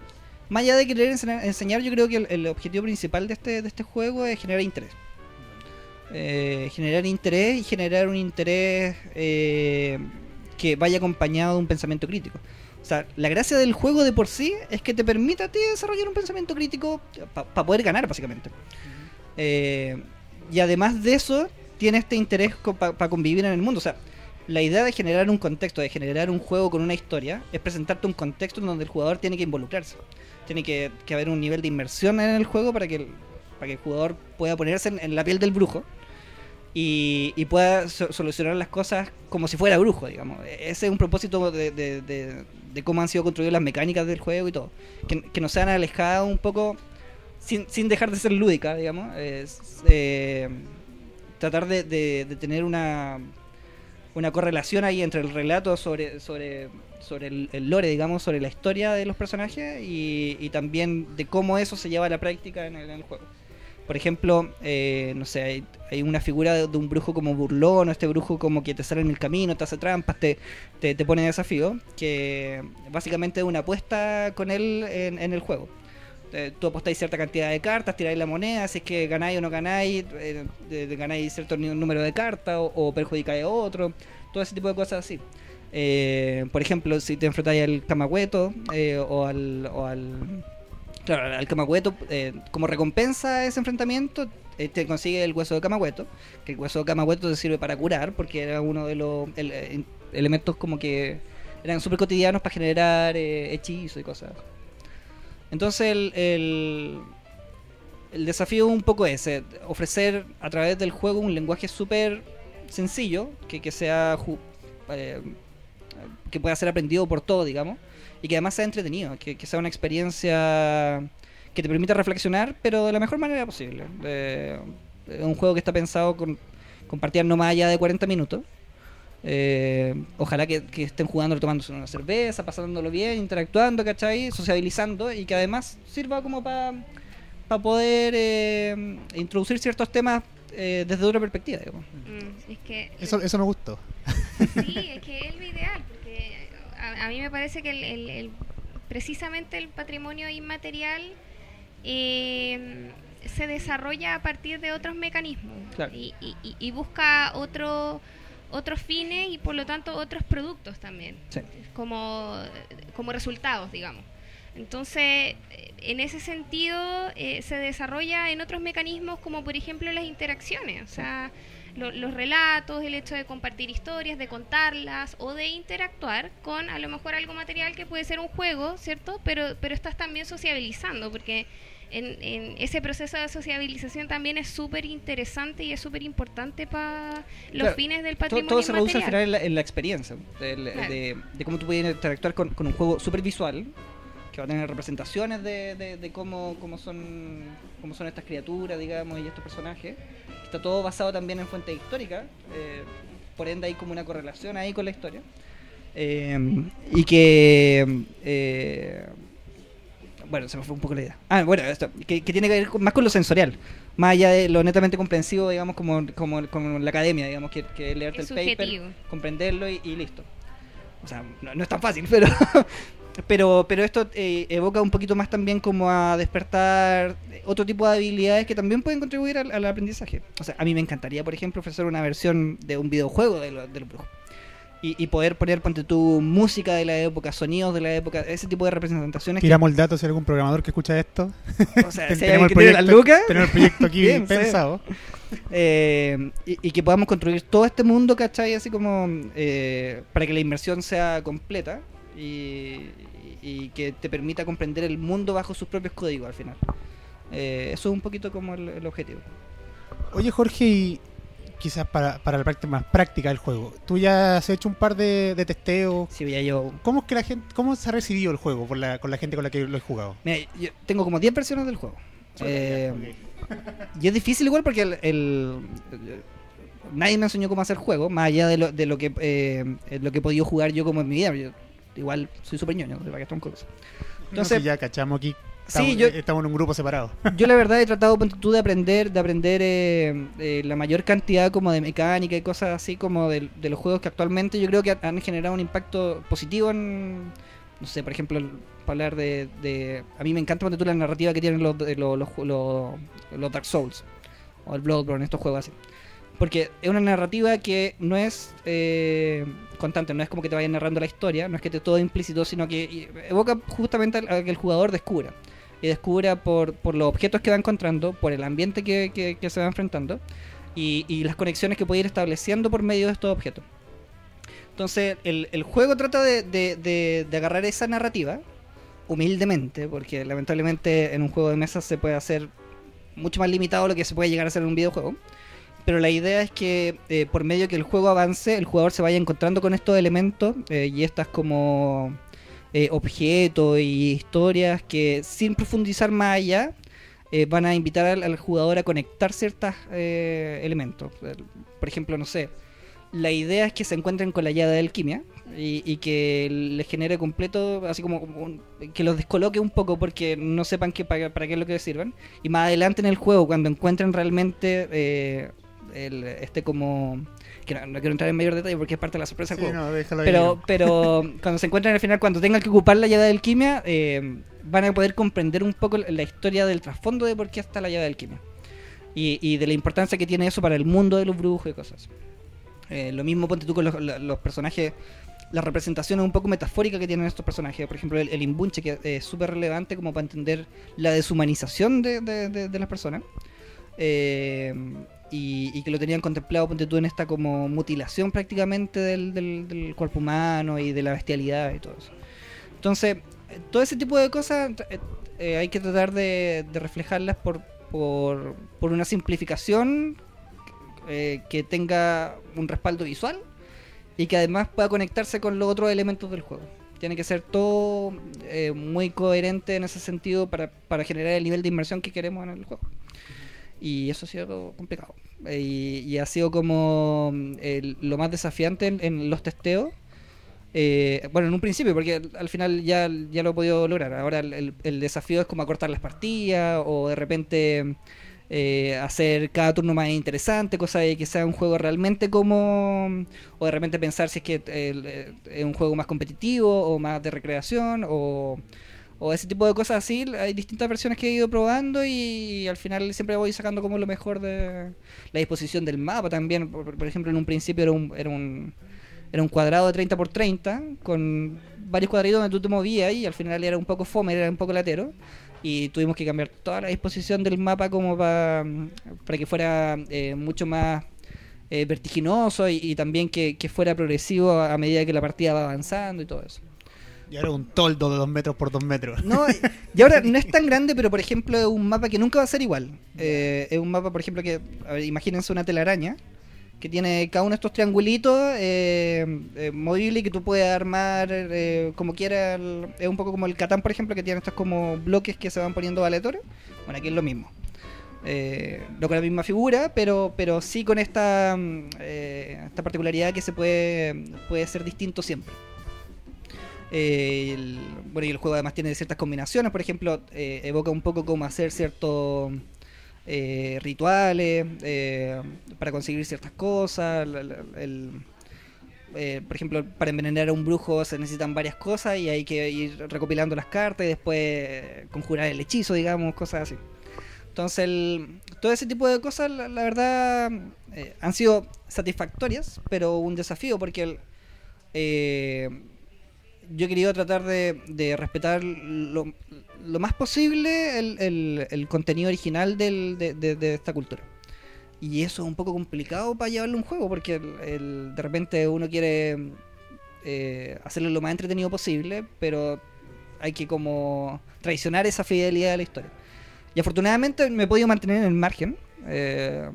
más allá de querer enseñar, enseñar, yo creo que el, el objetivo principal de este, de este juego es generar interés. Eh, generar interés y generar un interés que vaya acompañado de un pensamiento crítico. O sea, la gracia del juego de por sí es que te permite a ti desarrollar un pensamiento crítico para poder ganar, básicamente. Y además de eso, tiene este interés para convivir en el mundo. O sea, la idea de generar un contexto, de generar un juego con una historia, es presentarte un contexto en donde el jugador tiene que involucrarse. Tiene que, haber un nivel de inmersión en el juego para que el, jugador pueda ponerse en, la piel del brujo y, y pueda so- solucionar las cosas como si fuera brujo, digamos. Ese es un propósito de, cómo han sido construidas las mecánicas del juego y todo. Que, que nos sean alejadas un poco, sin, dejar de ser lúdica, digamos. Eh, tratar de, de- tener una, una correlación ahí entre el relato sobre, sobre, sobre el, lore, digamos, sobre la historia de los personajes y, también de cómo eso se lleva a la práctica en el, en el juego. Por ejemplo, eh, no sé, hay, una figura de, de un brujo como burlón, o este brujo como que te sale en el camino, te hace trampas, te, te, te pone desafío, que básicamente es una apuesta con él en, en el juego. Eh, tú apostáis cierta cantidad de cartas, tiráis la moneda, si es que ganáis o no ganáis, eh, ganáis cierto número de cartas o, o perjudicáis a otro, todo ese tipo de cosas así. Eh, por ejemplo, si te enfrentáis al Camagüeto eh, o al, o al al Camagüeto, como recompensa a ese enfrentamiento, te consigue el hueso de Camagüeto, que el hueso de Camagüeto te sirve para curar, porque era uno de los el- elementos como que eran súper cotidianos para generar eh, hechizos y cosas. Entonces el, el, desafío es un poco ese, ofrecer a través del juego un lenguaje súper sencillo, que, que sea eh, que pueda ser aprendido por todo, digamos, y que además sea entretenido, que, que sea una experiencia que te permita reflexionar, pero de la mejor manera posible. Eh, es un juego que está pensado con, partidas no más allá de 40 minutos. Eh, ojalá que, que estén jugando tomándose una cerveza, pasándolo bien, interactuando, ¿cachai? Sociabilizando y que además sirva como para poder eh, introducir ciertos temas eh, desde otra perspectiva. digamos. Mm, es que Eso, eso me gustó. Sí, es que es lo ideal, porque a, a mí me parece que el, el- el- precisamente el patrimonio inmaterial eh, se desarrolla a partir de otros mecanismos Claro. y, y- y- y busca otro, otros fines y por lo tanto otros productos también, Sí. como, como resultados, digamos. Entonces, en ese sentido, eh, se desarrolla en otros mecanismos como por ejemplo las interacciones, o sea, lo- los relatos, el hecho de compartir historias, de contarlas o de interactuar con a lo mejor algo material que puede ser un juego, ¿cierto? Pero, pero estás también sociabilizando, porque en, en ese proceso de sociabilización también es súper interesante y es súper importante para los Claro, fines del Todo, patrimonio todo se reduce al final en la, en la experiencia del- Claro. de, de cómo tú puedes interactuar con, con un juego súper visual que va a tener representaciones de, de- de cómo, cómo son cómo son estas criaturas digamos y estos personajes. Está todo basado también en fuentes históricas eh, por ende hay como una correlación ahí con la historia. Eh, y que eh, bueno, se me fue un poco la idea. Ah, bueno, esto, que, que tiene que ver con- más con lo sensorial, más allá de lo netamente comprensivo, digamos, como, como, como la academia, digamos, que, que leerte Es el paper, subjetivo. comprenderlo y, y listo. O sea, no, no es tan fácil, pero pero pero esto eh, evoca un poquito más también como a despertar otro tipo de habilidades que también pueden contribuir al, al aprendizaje. O sea, a mí me encantaría, por ejemplo, ofrecer una versión de un videojuego de, lo- de los brujos. Y, y poder poner, ponte tu música de la época, sonidos de la época, ese tipo de representaciones. que- Tiramos el dato si hay algún programador que escucha esto. o sea, Ten- si hay alguien que tiene las lucas, tenemos el proyecto aquí Bien, pensado. eh, y, y que podamos construir todo este mundo, ¿cachai? Así como eh, para que la inmersión sea completa y, y que te permita comprender el mundo bajo sus propios códigos al final. Eh, eso es un poquito como el, el objetivo. Oye, Jorge, y quizás para, para la parte más práctica del juego, tú ya has hecho un par de, de testeos. Si veía yo. ¿Cómo es que la gente, cómo se ha recibido el juego por la, con la gente con la que lo he jugado? Mira, yo tengo como 10 versiones del juego. Eh, Y es difícil igual porque el, el- el- nadie me enseñó cómo hacer juego, más allá de lo, de lo que eh, lo que he podido jugar yo como en mi vida. Yo igual soy súper ñoño, de que cosas. Entonces Entonces, ya cachamos aquí. Estamos, sí, yo, estamos en un grupo separado. yo la verdad he tratado tú, de aprender, de aprender eh, eh, la mayor cantidad como de mecánica y cosas así como de, de los juegos que actualmente yo creo que han generado un impacto positivo en, no sé, por ejemplo, para hablar de, de- a mí me encanta tú, la narrativa que tienen los, de- los, los, los- los Dark Souls o el Bloodborne, estos juegos así. Porque es una narrativa que no es eh, constante, no es como que te vayan narrando la historia, no es que te todo implícito, sino que evoca justamente a a que el jugador descubra. Y descubra por, por los objetos que va encontrando, por el ambiente que, que- se va enfrentando y, y las conexiones que puede ir estableciendo por medio de estos objetos. Entonces, el, el juego trata de, de- de- de agarrar esa narrativa, humildemente, porque lamentablemente en un juego de mesa se puede hacer mucho más limitado lo que se puede llegar a hacer en un videojuego. Pero la idea es que eh, por medio que el juego avance, el jugador se vaya encontrando con estos elementos eh, y estas como eh, objetos y historias que sin profundizar más allá eh, van a invitar al, jugador a conectar ciertos elementos. El- Por ejemplo, no sé, la idea es que se encuentren con la llave de alquimia y, que les genere completo, así como un- que los descoloque un poco porque no sepan qué, para, para qué es lo que les sirvan. Y más adelante en el juego, cuando encuentren realmente eh, el- este como... Que no, no quiero entrar en mayor detalle porque es parte de la sorpresa del Sí, juego. no. Pero, pero cuando se encuentran al final, cuando tengan que ocupar la llave de alquimia, eh, van a poder comprender un poco la historia del trasfondo de por qué está la llave de alquimia. Y, y de la importancia que tiene eso para el mundo de los brujos y cosas. Eh, lo mismo ponte tú con los, los personajes, la representación es un poco metafórica que tienen estos personajes. Por ejemplo, el, el imbunche, que es súper relevante como para entender la deshumanización de, de- de- de las personas. Eh, y, que lo tenían contemplado, ponte tú, en esta como mutilación prácticamente del, del- cuerpo humano y de la bestialidad y todo eso. Entonces, todo ese tipo de cosas eh, eh, hay que tratar de, reflejarlas por, por, por una simplificación eh, que tenga un respaldo visual y que además pueda conectarse con los otros elementos del juego. Tiene que ser todo muy coherente en ese sentido para, para generar el nivel de inmersión que queremos en el juego. Y eso ha sido complicado. Y, y ha sido como mm, el- lo más desafiante en, los testeos. Eh, bueno, en un principio, porque al, al final ya, ya lo he podido lograr. Ahora el, desafío es como acortar las partidas o de repente eh, hacer cada turno más interesante, cosa de que sea un juego realmente como... O de repente pensar si es que eh, eh, es un juego más competitivo o más de recreación o, o ese tipo de cosas así. Hay distintas versiones que he ido probando y, al final siempre voy sacando como lo mejor de la disposición del mapa también. Por, ejemplo, en un principio era un, era un, era un cuadrado de 30 por 30 con varios cuadritos donde tú te movías y al final era un poco fome, era un poco latero. Y tuvimos que cambiar toda la disposición del mapa como para, para que fuera eh, mucho más eh, vertiginoso y, también que fuera progresivo a medida que la partida va avanzando y todo eso. Y ahora un toldo de 2 metros por 2 metros. No, y ahora no es tan grande, pero por ejemplo es un mapa que nunca va a ser igual. Eh, es un mapa, por ejemplo, que, a ver, imagínense una telaraña, que tiene cada uno de estos triangulitos eh, eh, movible que tú puedes armar eh, como quieras. Es un poco como el Catán, por ejemplo, que tiene estos como bloques que se van poniendo aleatorios. Bueno, aquí es lo mismo. Eh, no con la misma figura, pero, pero sí con esta, mm, eh, esta particularidad que se puede, puede ser distinto siempre. Eh, bueno, y el juego además tiene ciertas combinaciones, por ejemplo, eh, evoca un poco cómo hacer ciertos eh, rituales para conseguir ciertas cosas. por ejemplo, para envenenar a un brujo se necesitan varias cosas y hay que ir recopilando las cartas y después conjurar el hechizo, digamos, cosas así. Entonces, todo ese tipo de cosas, la, la verdad, han sido satisfactorias, pero un desafío porque el, yo he querido tratar de, respetar lo, más posible el, contenido original del- de, esta cultura. Y eso es un poco complicado para llevarlo a un juego, porque el- de repente uno quiere eh, hacerlo lo más entretenido posible, pero hay que como traicionar esa fidelidad a la historia. Y afortunadamente me he podido mantener en el margen, eh,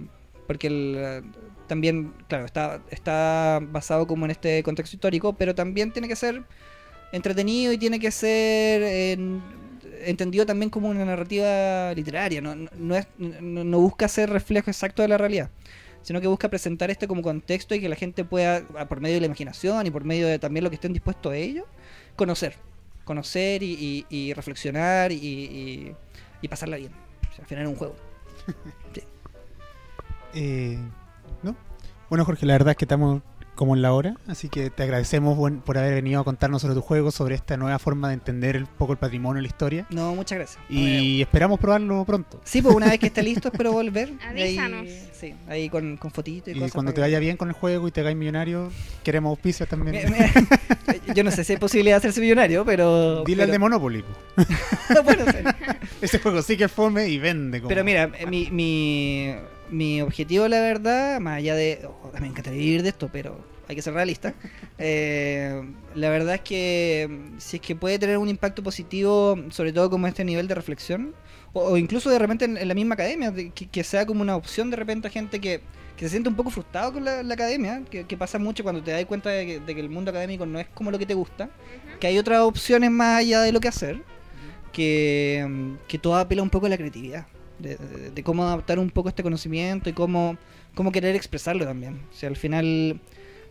porque el, también, claro, está, está basado como en este contexto histórico, pero también tiene que ser entretenido y tiene que ser en- entendido también como una narrativa literaria. No, no, es, no, busca ser reflejo exacto de la realidad, sino que busca presentar este como contexto y que la gente pueda, por medio de la imaginación y por medio de también lo que estén dispuestos a ello, conocer. Conocer y, reflexionar y, y- y pasarla bien. Al final es un juego. Eh, ¿No? Bueno, Jorge, la verdad es que estamos como en la hora, así que te agradecemos buen- por haber venido a contarnos sobre tu juego, sobre esta nueva forma de entender un poco el patrimonio y la historia. No, muchas gracias. Y esperamos probarlo pronto. Sí, pues una vez que esté listo espero volver. Ahí- Avísanos. sí, ahí con, con fotitos y, Y cosas. cuando te vaya bien con el juego y te hagáis millonario, queremos auspicios también. Yo no sé si hay posibilidad de hacerse millonario, pero. Dile al de Monopoly. po. bueno, sí. Ese juego sí que es fome y vende. Como... Pero mira, mi, mi, mi objetivo, la verdad, más allá de. oh, me encantaría vivir de esto, pero hay que ser realista. eh, la verdad es que mm, si es que puede tener un impacto positivo, sobre todo como este nivel de reflexión, o, o incluso de repente en, en la misma academia, de- que, que sea como una opción de repente a gente que, que se siente un poco frustrado con la, la academia, que, que pasa mucho cuando te das cuenta de que, de que el mundo académico no es como lo que te gusta, que hay otras opciones más allá de lo que hacer, que, mm, que todo apela un poco a la creatividad, de, de- de cómo adaptar un poco este conocimiento y cómo, cómo querer expresarlo también. O sea, al final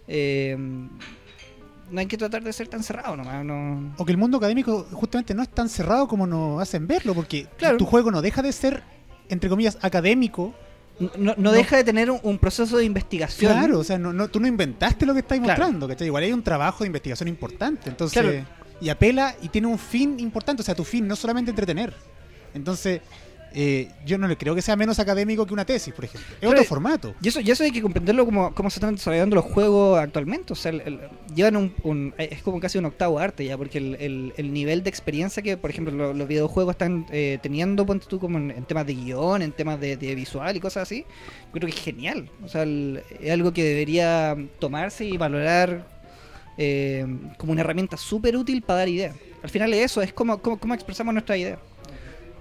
eh, no hay que tratar de ser tan cerrado nomás. No... O que el mundo académico justamente no es tan cerrado como nos hacen verlo, porque Claro. tu juego no deja de ser, entre comillas, académico. No, no No. deja de tener un, un proceso de investigación. Claro, o sea, no, no- tú no inventaste lo que estás Claro. mostrando, ¿cachai? Igual hay un trabajo de investigación importante, entonces... Claro. Y apela y tiene un fin importante, o sea, tu fin no es solamente entretener. Entonces, eh, yo no le creo que sea menos académico que una tesis, por ejemplo. Es otro formato. Y eso, y eso hay que comprenderlo como, como se están desarrollando los juegos actualmente. O sea, el- el- llevan un, un- es como casi un octavo arte ya, porque el, el- el nivel de experiencia que, por ejemplo, lo- los videojuegos están eh, teniendo, ponte tú como en, en temas de guion, en temas de, de visual y cosas así, yo creo que es genial. O sea, es algo que debería tomarse y valorar eh, como una herramienta súper útil para dar ideas. Al final es eso, es como, como, cómo expresamos nuestra idea.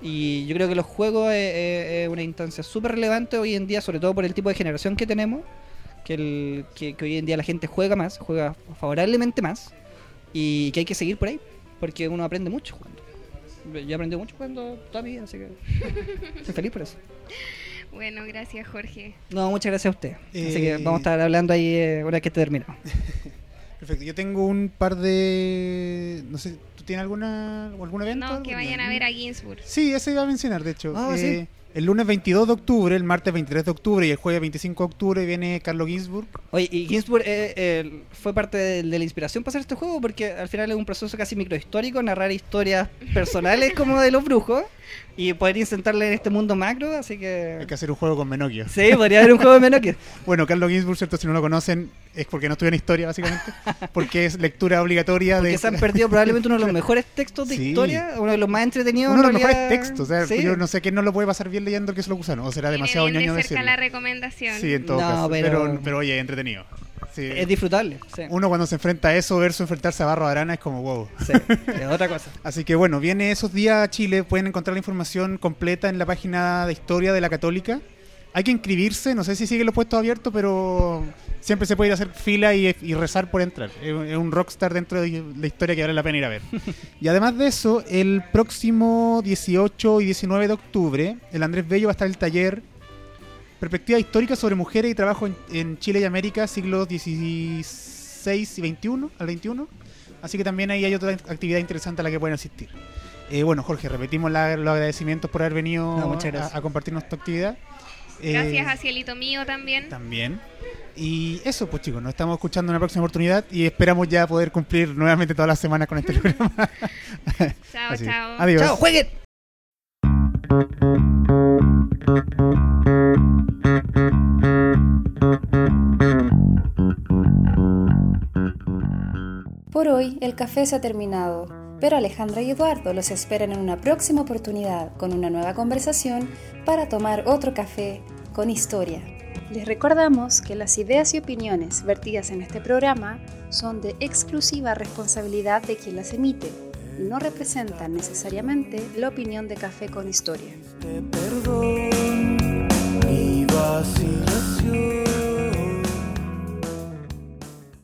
Y yo creo que los juegos es, es- es una instancia súper relevante hoy en día, sobre todo por el tipo de generación que tenemos, que, el, que, que hoy en día la gente juega más, juega favorablemente más, y que hay que seguir por ahí, porque uno aprende mucho jugando. Yo he aprendido mucho jugando toda mi vida, así que estoy feliz por eso. Bueno, gracias Jorge. No, muchas gracias a usted. Así que Eh, vamos a estar hablando ahí eh, una vez que esté terminado. Perfecto. Yo tengo un par de... No sé, ¿tú tienes alguna, algún evento? No, que vayan a ver a Ginsburg. Sí, eso iba a mencionar, de hecho. Ah, Eh, El lunes 22 de octubre, el martes 23 de octubre y el jueves 25 de octubre viene Carlos Ginsburg. Oye, y Ginsburg eh, eh, fue parte de, de la inspiración para hacer este juego porque al final es un proceso casi microhistórico, narrar historias personales como de los brujos y poder insertarle en este mundo macro, así Hay que... que hacer un juego con Menokio. Sí, podría haber un juego de menos que... Bueno, Carlos Ginsburg, ¿cierto? Si no lo conocen, es porque no estudian historia, básicamente. Porque es lectura obligatoria Porque de. se han perdido probablemente uno de los mejores textos de Sí. historia, uno de los más entretenidos. Uno de en los mejores textos. O sea, Sí. yo no sé quién no lo puede pasar bien leyendo el que se lo gusano. O será demasiado de ñoño cerca decirlo. la recomendación. Sí, en todo No, caso. Pero... pero- Pero, oye, entretenido. Sí. Es disfrutable. Sí. Uno cuando se enfrenta a eso versus enfrentarse a Barro Arana es como wow. Sí, es otra cosa. Así que bueno, viene esos días a Chile. Pueden encontrar la información completa en la página de historia de la Católica. Hay que inscribirse, no sé si sigue los puestos abiertos, pero siempre se puede ir a hacer fila y, y rezar por entrar. Es, es un rockstar dentro de la historia que vale la pena ir a ver. y además de eso, el próximo 18 y 19 de octubre, el Andrés Bello va a estar el taller Perspectiva histórica sobre mujeres y trabajo en, en Chile y América, siglos XVI y XXI, al 21. Así que también ahí hay otra actividad interesante a la que pueden asistir. Eh, bueno, Jorge, repetimos la- los agradecimientos por haber venido No, a, a compartirnos tu actividad. Eh, Gracias a Cielito Mío también. También. Y eso, pues chicos, nos estamos escuchando en una próxima oportunidad y esperamos ya poder cumplir nuevamente todas las semanas con este programa. Chao, Así. chao. Adiós. ¡Chao, jueguen! Por hoy el café se ha terminado, pero Alejandra y Eduardo los esperan en una próxima oportunidad con una nueva conversación para tomar otro café con historia. Les recordamos que las ideas y opiniones vertidas en este programa son de exclusiva responsabilidad de quien las emite no representan necesariamente la opinión de Café con Historia.